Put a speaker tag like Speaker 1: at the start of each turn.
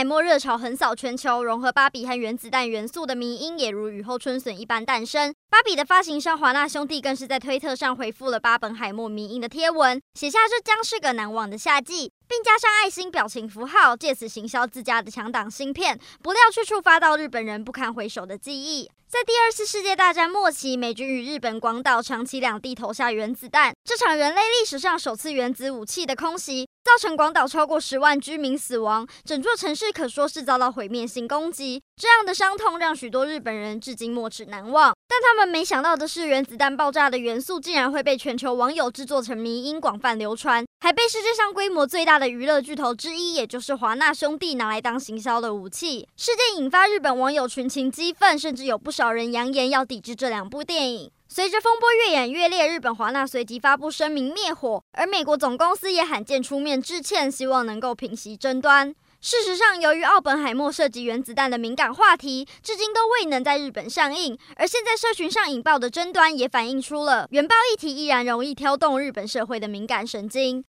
Speaker 1: 海默热潮横扫全球，融合芭比和原子弹元素的迷因也如雨后春笋一般诞生。芭比的发行商华纳兄弟更是在推特上回复了巴本海默迷因的贴文，写下这将是个难忘的夏季，并加上爱心表情符号，借此行销自家的强档芯片，不料却触发到日本人不堪回首的记忆。在第二次世界大战末期，美军与日本广岛、长崎两地投下原子弹，这场人类历史上首次原子武器的空袭。造成广岛超过十万居民死亡，整座城市可说是遭到毁灭性攻击。这样的伤痛让许多日本人至今没齿难忘。但他们没想到的是，原子弹爆炸的元素竟然会被全球网友制作成迷因，广泛流传，还被世界上规模最大的娱乐巨头之一，也就是华纳兄弟拿来当行销的武器。事件引发日本网友群情激愤，甚至有不少人扬言要抵制这两部电影。随着风波越演越烈，日本华纳随即发布声明灭火，而美国总公司也罕见出面致歉，希望能够平息争端。事实上，由于奥本海默涉及原子弹的敏感话题，至今都未能在日本上映，而现在社群上引爆的争端也反映出了原爆议题依然容易挑动日本社会的敏感神经。